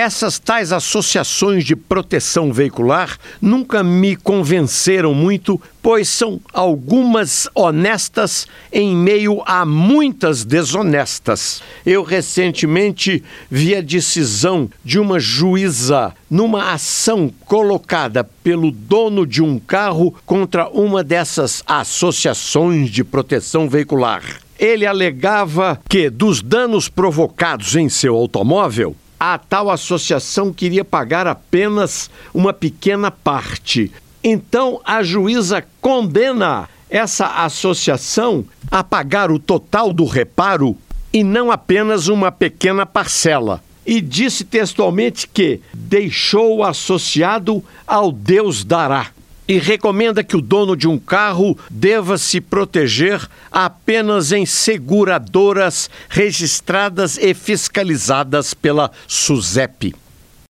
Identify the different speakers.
Speaker 1: Essas tais associações de proteção veicular nunca me convenceram muito, pois são algumas honestas em meio a muitas desonestas. Eu recentemente vi a decisão de uma juíza numa ação colocada pelo dono de um carro contra uma dessas associações de proteção veicular. Ele alegava que, dos danos provocados em seu automóvel, a tal associação queria pagar apenas uma pequena parte. Então a juíza condena essa associação a pagar o total do reparo e não apenas uma pequena parcela. E disse textualmente que deixou o associado ao Deus dará e recomenda que o dono de um carro deva se proteger apenas em seguradoras registradas e fiscalizadas pela SUSEP.